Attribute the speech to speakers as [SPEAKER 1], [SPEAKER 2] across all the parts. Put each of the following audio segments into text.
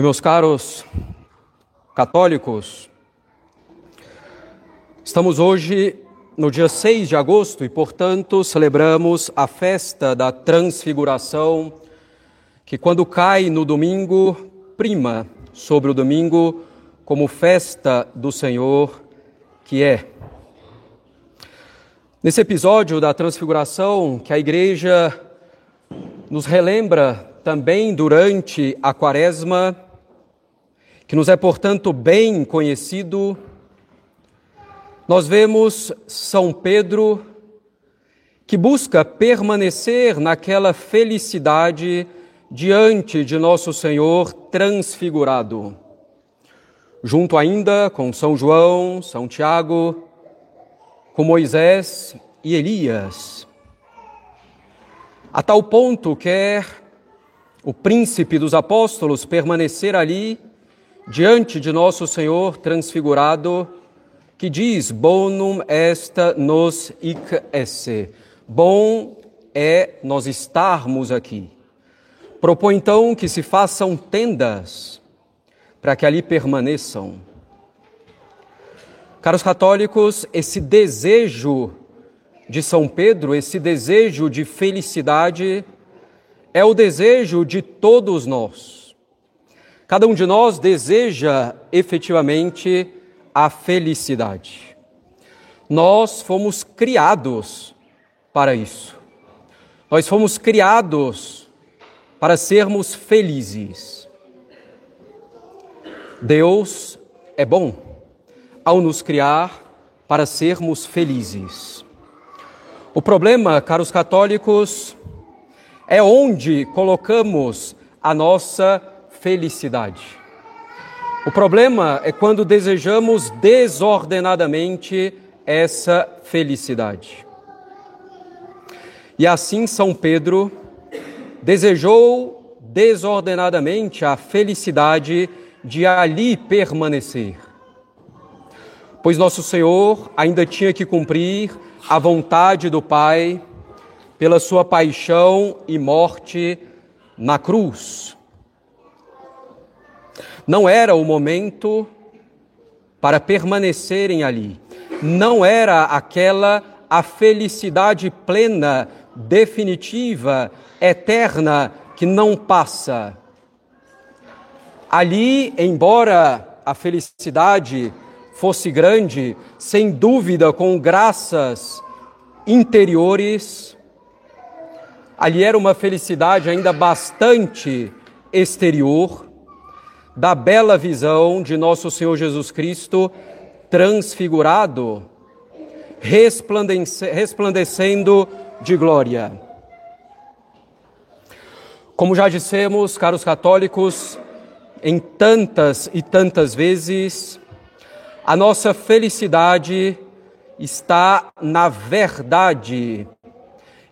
[SPEAKER 1] Meus caros católicos, estamos hoje no dia 6 de agosto e, portanto, celebramos a festa da Transfiguração, que, quando cai no domingo, prima sobre o domingo como festa do Senhor, que é. Nesse episódio da Transfiguração, que a Igreja nos relembra também durante a Quaresma, que nos é, portanto, bem conhecido, nós vemos São Pedro que busca permanecer naquela felicidade diante de nosso Senhor transfigurado. Junto ainda com São João, São Tiago, com Moisés e Elias. A tal ponto quer o príncipe dos apóstolos permanecer ali diante de nosso Senhor transfigurado, que diz: Bonum est nos hic esse. Bom é nós estarmos aqui. Propõe então que se façam tendas para que ali permaneçam. Caros católicos, esse desejo de São Pedro, esse desejo de felicidade, é o desejo de todos nós. Cada um de nós deseja efetivamente a felicidade. Nós fomos criados para isso. Nós fomos criados para sermos felizes. Deus é bom ao nos criar para sermos felizes. O problema, caros católicos, é onde colocamos a nossa felicidade. O problema é quando desejamos desordenadamente essa felicidade. E assim São Pedro desejou desordenadamente a felicidade de ali permanecer. Pois nosso Senhor ainda tinha que cumprir a vontade do Pai pela sua paixão e morte na cruz. Não era o momento para permanecerem ali. Não era aquela a felicidade plena, definitiva, eterna, que não passa. Ali, embora a felicidade fosse grande, sem dúvida, com graças interiores, Ali era uma felicidade ainda bastante exterior, da bela visão de nosso Senhor Jesus Cristo transfigurado, resplandecendo de glória. Como já dissemos, caros católicos, em tantas e tantas vezes, a nossa felicidade está na verdade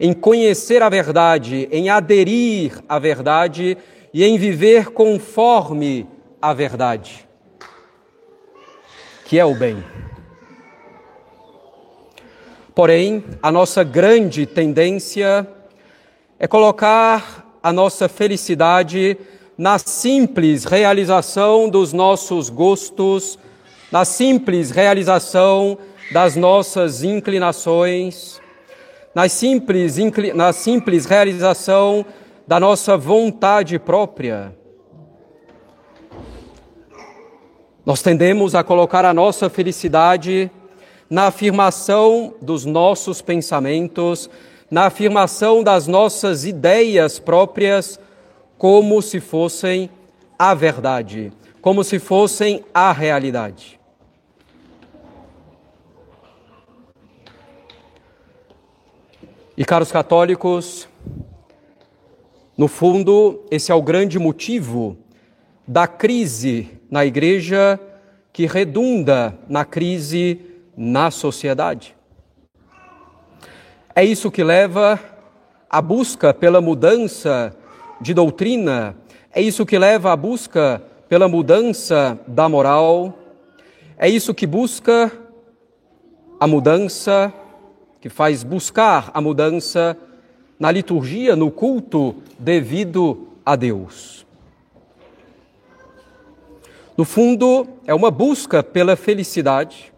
[SPEAKER 1] em conhecer a verdade, em aderir à verdade e em viver conforme a verdade, que é o bem. Porém, a nossa grande tendência é colocar a nossa felicidade na simples realização dos nossos gostos, na simples realização das nossas inclinações na simples, na simples realização da nossa vontade própria. Nós tendemos a colocar a nossa felicidade na afirmação dos nossos pensamentos, na afirmação das nossas ideias próprias, como se fossem a verdade, como se fossem a realidade. E caros católicos, no fundo, esse é o grande motivo da crise na igreja que redunda na crise na sociedade. É isso que leva à busca pela mudança de doutrina, é isso que leva à busca pela mudança da moral, é isso que busca a mudança que faz buscar a mudança na liturgia, no culto devido a Deus. No fundo, é uma busca pela felicidade,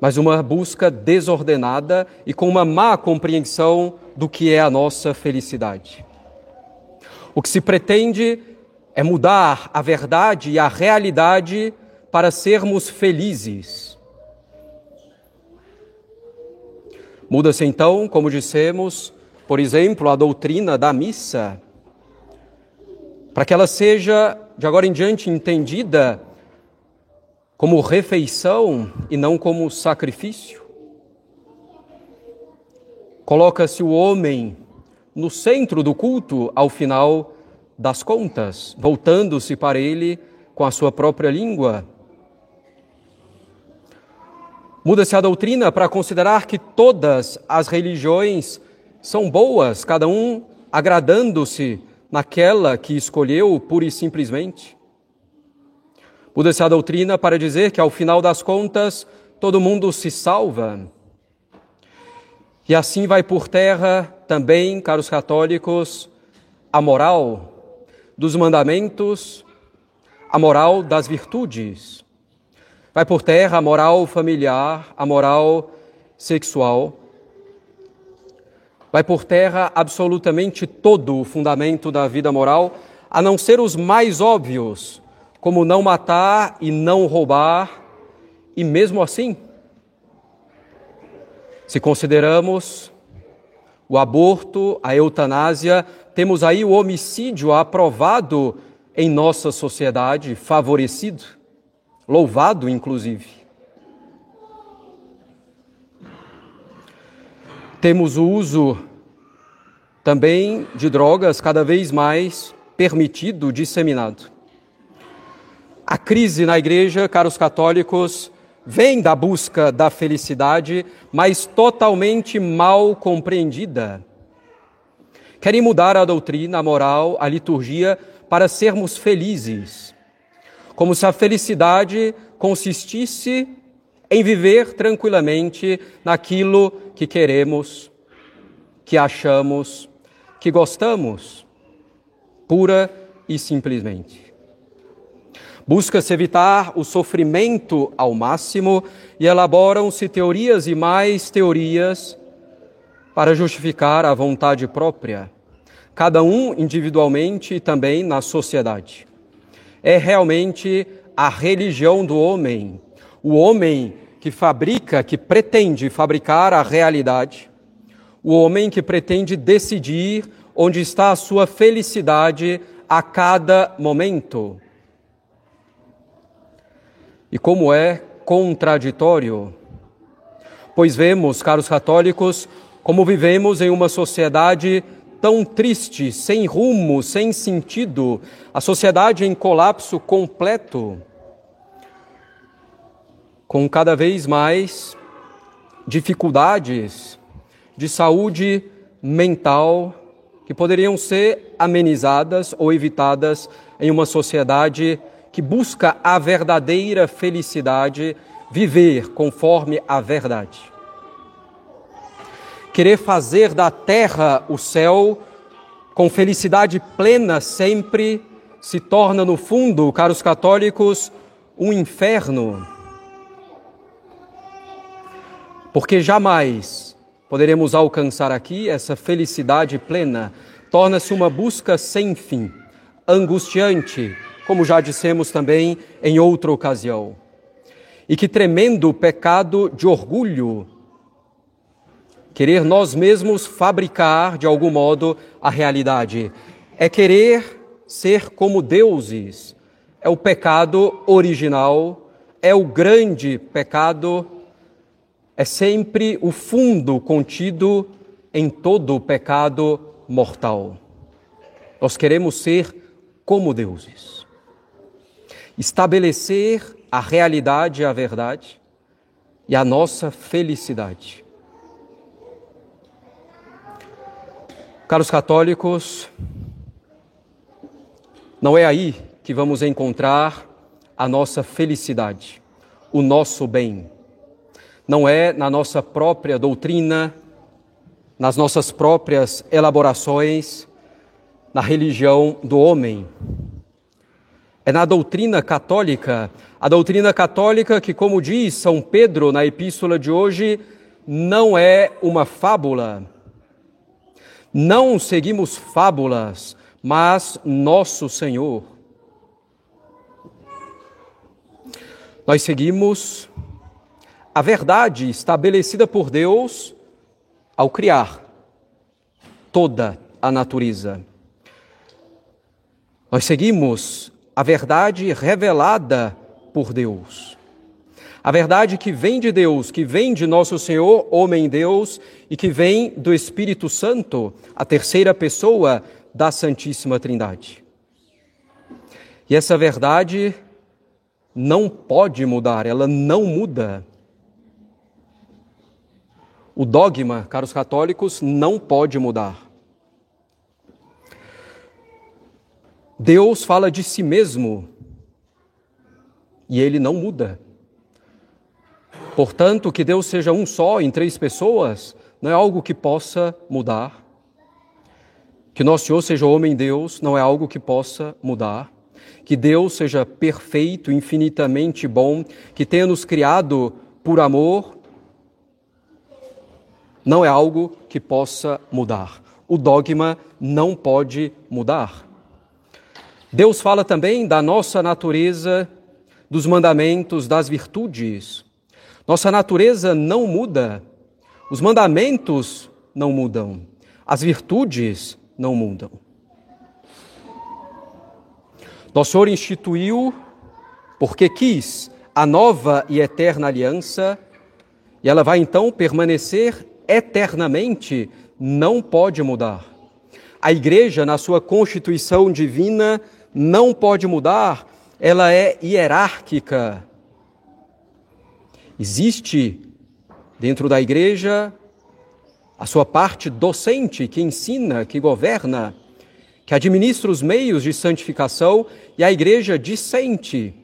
[SPEAKER 1] mas uma busca desordenada e com uma má compreensão do que é a nossa felicidade. O que se pretende é mudar a verdade e a realidade para sermos felizes. Muda-se então, como dissemos, por exemplo, a doutrina da missa, para que ela seja de agora em diante entendida como refeição e não como sacrifício. Coloca-se o homem no centro do culto ao final das contas, voltando-se para ele com a sua própria língua. Muda-se a doutrina para considerar que todas as religiões são boas, cada um agradando-se naquela que escolheu pura e simplesmente. Muda-se a doutrina para dizer que, ao final das contas, todo mundo se salva. E assim vai por terra também, caros católicos, a moral dos mandamentos, a moral das virtudes. Vai por terra a moral familiar, a moral sexual. Vai por terra absolutamente todo o fundamento da vida moral, a não ser os mais óbvios, como não matar e não roubar, e mesmo assim, se consideramos o aborto, a eutanásia, temos aí o homicídio aprovado em nossa sociedade, favorecido, louvado inclusive. Temos o uso também de drogas cada vez mais permitido, disseminado. A crise na igreja, caros católicos, vem da busca da felicidade, mas totalmente mal compreendida. Querem mudar a doutrina, a moral, a liturgia para sermos felizes, como se a felicidade consistisse em viver tranquilamente naquilo que queremos, que achamos, que gostamos, pura e simplesmente. Busca-se evitar o sofrimento ao máximo e elaboram-se teorias e mais teorias para justificar a vontade própria, cada um individualmente e também na sociedade. É realmente a religião do homem, o homem que fabrica, que pretende fabricar a realidade, o homem que pretende decidir onde está a sua felicidade a cada momento e como é contraditório. Pois vemos, caros católicos, como vivemos em uma sociedade tão triste, sem rumo, sem sentido, a sociedade em colapso completo, com cada vez mais dificuldades de saúde mental que poderiam ser amenizadas ou evitadas em uma sociedade que busca a verdadeira felicidade, viver conforme a verdade. Querer fazer da terra o céu com felicidade plena sempre se torna, no fundo, caros católicos, um inferno. Porque jamais poderemos alcançar aqui essa felicidade plena. Torna-se uma busca sem fim, angustiante, como já dissemos também em outra ocasião. E que tremendo pecado de orgulho, querer nós mesmos fabricar de algum modo a realidade, é querer ser como deuses. É o pecado original, é o grande pecado, é sempre o fundo contido em todo o pecado mortal. Nós queremos ser como deuses estabelecer a realidade e a verdade e a nossa felicidade. Caros católicos, não é aí que vamos encontrar a nossa felicidade, o nosso bem. Não é na nossa própria doutrina, nas nossas próprias elaborações, na religião do homem É na doutrina católica, a doutrina católica que, como diz São Pedro na epístola de hoje, não é uma fábula. Não seguimos fábulas, mas nosso Senhor. Nós seguimos a verdade estabelecida por Deus ao criar toda a natureza. Nós seguimos a verdade revelada por Deus. A verdade que vem de Deus, que vem de nosso Senhor, homem Deus, e que vem do Espírito Santo, a terceira pessoa da Santíssima Trindade. E essa verdade não pode mudar, ela não muda. O dogma, caros católicos, não pode mudar. Deus fala de si mesmo e ele não muda. Portanto, que Deus seja um só em três pessoas não é algo que possa mudar. Que nosso Senhor seja homem Deus não é algo que possa mudar. Que Deus seja perfeito, infinitamente bom, que tenha nos criado por amor não é algo que possa mudar. O dogma não pode mudar. Deus fala também da nossa natureza, dos mandamentos, das virtudes. Nossa natureza não muda, os mandamentos não mudam, as virtudes não mudam. Nosso Senhor instituiu, porque quis, a nova e eterna aliança, e ela vai então permanecer eternamente não pode mudar. A igreja, na sua constituição divina, não pode mudar, ela é hierárquica. Existe dentro da igreja a sua parte docente que ensina, que governa, que administra os meios de santificação, e a igreja dissente,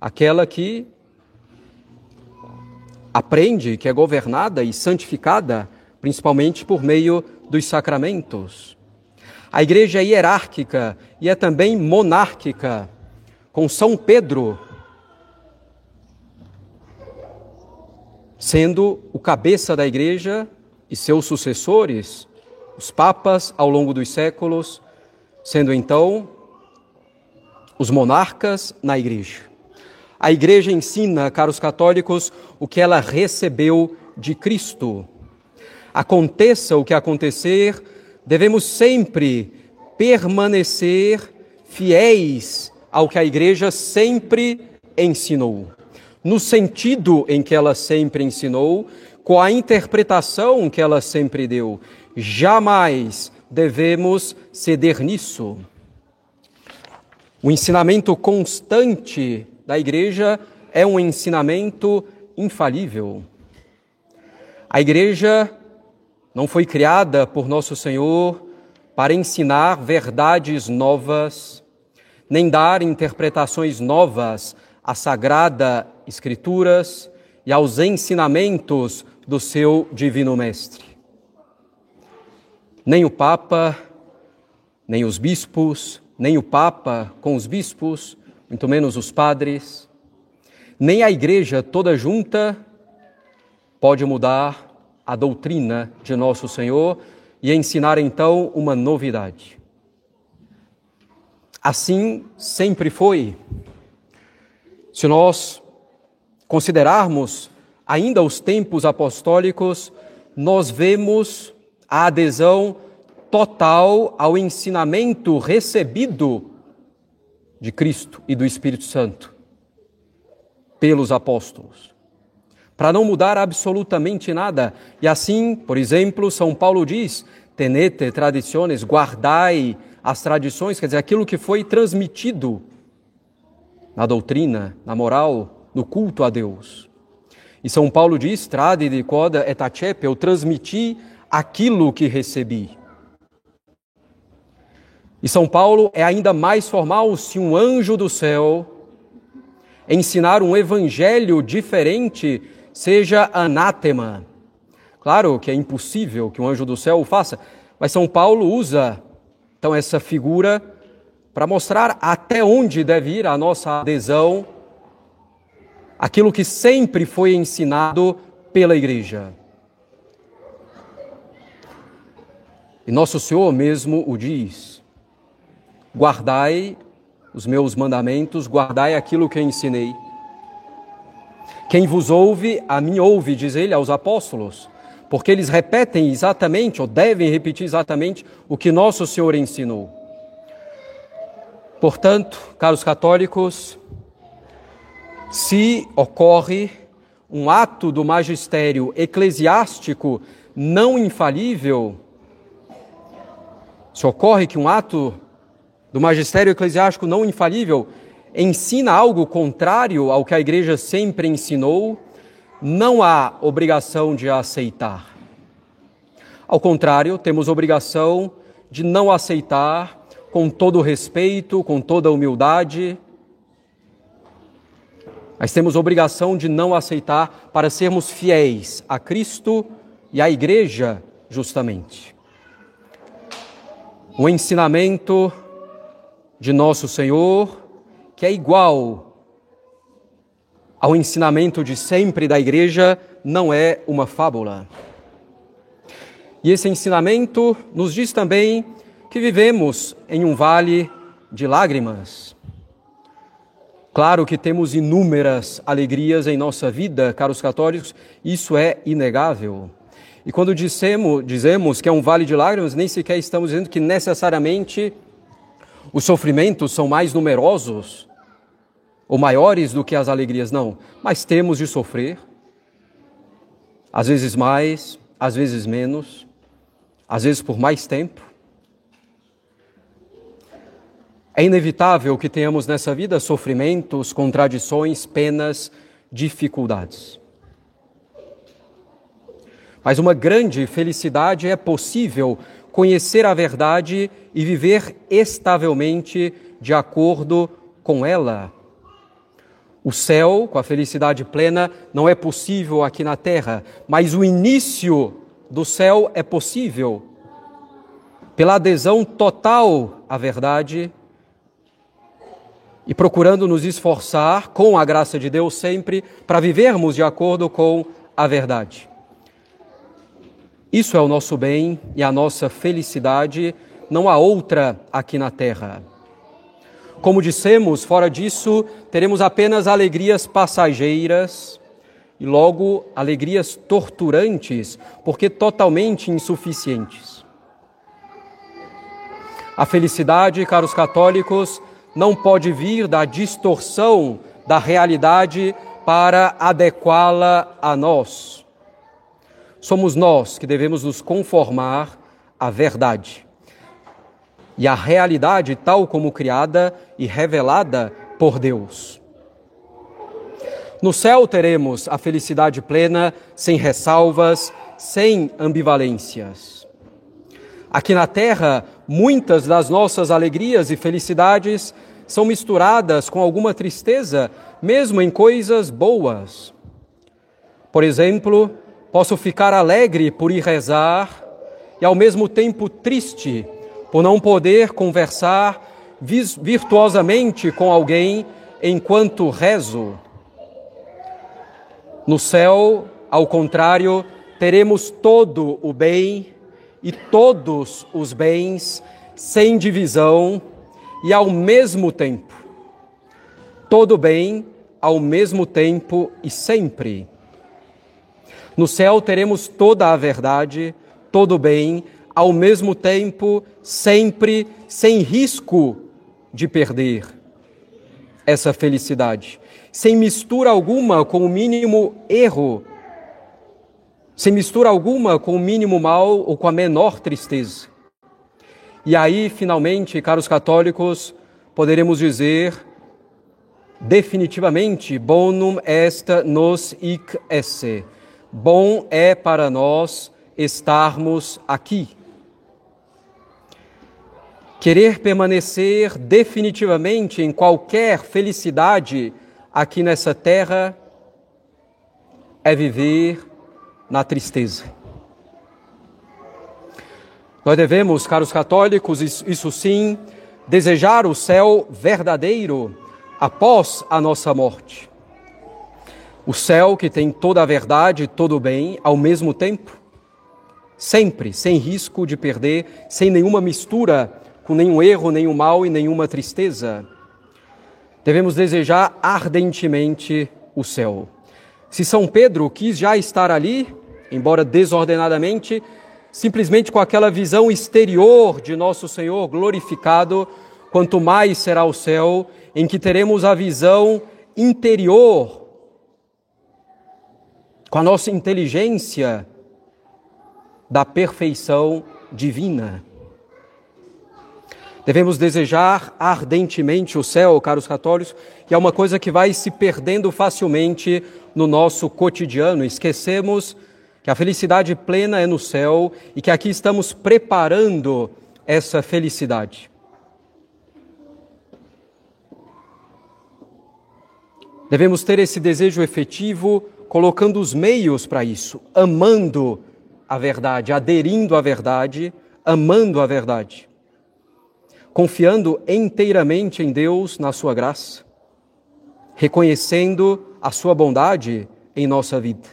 [SPEAKER 1] aquela que aprende que é governada e santificada principalmente por meio dos sacramentos. A igreja é hierárquica e é também monárquica, com São Pedro sendo o cabeça da igreja e seus sucessores, os papas ao longo dos séculos, sendo então os monarcas na igreja. A igreja ensina, caros católicos, o que ela recebeu de Cristo. Aconteça o que acontecer, devemos sempre permanecer fiéis ao que a igreja sempre ensinou. No sentido em que ela sempre ensinou, com a interpretação que ela sempre deu. Jamais devemos ceder nisso. O ensinamento constante da igreja é um ensinamento infalível. A igreja não foi criada por nosso Senhor para ensinar verdades novas, nem dar interpretações novas às sagradas escrituras e aos ensinamentos do seu divino mestre. Nem o papa, nem os bispos, nem o papa com os bispos muito menos os padres, nem a igreja toda junta pode mudar a doutrina de nosso Senhor e ensinar então uma novidade. Assim sempre foi. Se nós considerarmos ainda os tempos apostólicos, nós vemos a adesão total ao ensinamento recebido de Cristo e do Espírito Santo pelos apóstolos, para não mudar absolutamente nada. E assim, por exemplo, São Paulo diz: tenete tradições, guardai as tradições, quer dizer, aquilo que foi transmitido na doutrina, na moral, no culto a Deus. E São Paulo diz: trade de coda et acepe, eu transmiti aquilo que recebi. E São Paulo é ainda mais formal se um anjo do céu ensinar um evangelho diferente seja anátema. Claro que é impossível que um anjo do céu o faça, mas São Paulo usa então essa figura para mostrar até onde deve ir a nossa adesão àquilo que sempre foi ensinado pela Igreja. E nosso Senhor mesmo o diz: guardai os meus mandamentos, guardai aquilo que ensinei. Quem vos ouve, a mim ouve, diz ele aos apóstolos, porque eles repetem exatamente, ou devem repetir exatamente, o que nosso Senhor ensinou. Portanto, caros católicos, se ocorre um ato do magistério eclesiástico não infalível, se ocorre que um ato do magistério eclesiástico não infalível ensina algo contrário ao que a igreja sempre ensinou, não há obrigação de aceitar. Ao contrário, temos obrigação de não aceitar com todo respeito, com toda humildade. Mas temos obrigação de não aceitar para sermos fiéis a Cristo e à Igreja, justamente. O ensinamento de nosso Senhor, que é igual ao ensinamento de sempre da igreja, não é uma fábula. E esse ensinamento nos diz também que vivemos em um vale de lágrimas. Claro que temos inúmeras alegrias em nossa vida, caros católicos, isso é inegável. E quando dissemos, dizemos que é um vale de lágrimas, nem sequer estamos dizendo que necessariamente os sofrimentos são mais numerosos ou maiores do que as alegrias, não. Mas temos de sofrer, às vezes mais, às vezes menos, às vezes por mais tempo. É inevitável que tenhamos nessa vida sofrimentos, contradições, penas, dificuldades. Mas uma grande felicidade é possível conhecer a verdade e viver estavelmente de acordo com ela. O céu, com a felicidade plena, não é possível aqui na terra, mas o início do céu é possível pela adesão total à verdade e procurando nos esforçar, com a graça de Deus sempre, para vivermos de acordo com a verdade. Isso é o nosso bem e a nossa felicidade, não há outra aqui na terra. Como dissemos, fora disso, teremos apenas alegrias passageiras e logo alegrias torturantes, porque totalmente insuficientes. A felicidade, caros católicos, não pode vir da distorção da realidade para adequá-la a nós. Somos nós que devemos nos conformar à verdade e à realidade tal como criada e revelada por Deus. No céu teremos a felicidade plena, sem ressalvas, sem ambivalências. Aqui na terra, muitas das nossas alegrias e felicidades são misturadas com alguma tristeza, mesmo em coisas boas. Por exemplo, Posso ficar alegre por ir rezar e ao mesmo tempo triste por não poder conversar virtuosamente com alguém enquanto rezo. No céu, ao contrário, teremos todo o bem e todos os bens sem divisão e ao mesmo tempo. Todo bem ao mesmo tempo e sempre. No céu teremos toda a verdade, todo o bem, ao mesmo tempo, sempre sem risco de perder essa felicidade, sem mistura alguma com o mínimo erro, sem mistura alguma com o mínimo mal ou com a menor tristeza. E aí, finalmente, caros católicos, poderemos dizer definitivamente bonum est nos hic esse Bom é para nós estarmos aqui. Querer permanecer definitivamente em qualquer felicidade aqui nessa terra é viver na tristeza. Nós devemos, caros católicos, isso sim, desejar o céu verdadeiro após a nossa morte. O céu que tem toda a verdade e todo o bem ao mesmo tempo, sempre sem risco de perder, sem nenhuma mistura com nenhum erro, nenhum mal e nenhuma tristeza. Devemos desejar ardentemente o céu. Se São Pedro quis já estar ali, embora desordenadamente, simplesmente com aquela visão exterior de nosso Senhor glorificado, quanto mais será o céu em que teremos a visão interior, com a nossa inteligência da perfeição divina. Devemos desejar ardentemente o céu, caros católicos, e é uma coisa que vai se perdendo facilmente no nosso cotidiano. Esquecemos que a felicidade plena é no céu e que aqui estamos preparando essa felicidade. Devemos ter esse desejo efetivo, colocando os meios para isso, amando a verdade, aderindo à verdade, amando a verdade, confiando inteiramente em Deus, na Sua graça, reconhecendo a Sua bondade em nossa vida.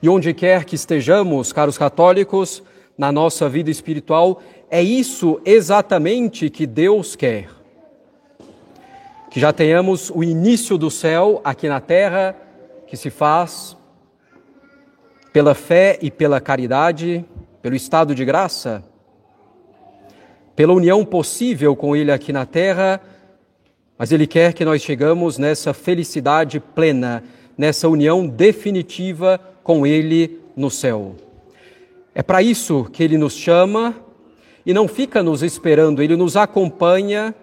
[SPEAKER 1] E onde quer que estejamos, caros católicos, na nossa vida espiritual, é isso exatamente que Deus quer. Que já tenhamos o início do céu aqui na terra, que se faz pela fé e pela caridade, pelo estado de graça, pela união possível com Ele aqui na terra, mas Ele quer que nós chegamos nessa felicidade plena, nessa união definitiva com Ele no céu. É para isso que Ele nos chama e não fica nos esperando, Ele nos acompanha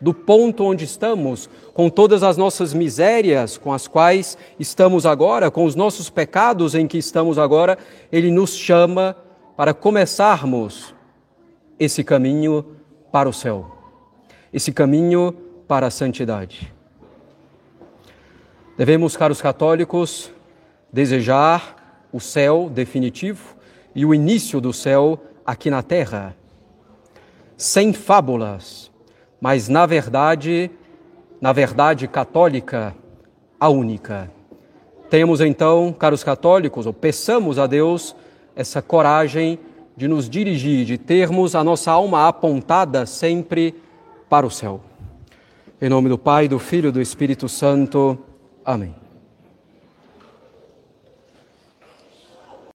[SPEAKER 1] do ponto onde estamos, com todas as nossas misérias com as quais estamos agora, com os nossos pecados em que estamos agora, Ele nos chama para começarmos esse caminho para o céu, esse caminho para a santidade. Devemos, caros católicos, desejar o céu definitivo e o início do céu aqui na terra, sem fábulas, mas na verdade, na verdade católica, a única. Temos então, caros católicos, ou peçamos a Deus essa coragem de nos dirigir, de termos a nossa alma apontada sempre para o céu. Em nome do Pai, do Filho e do Espírito Santo. Amém.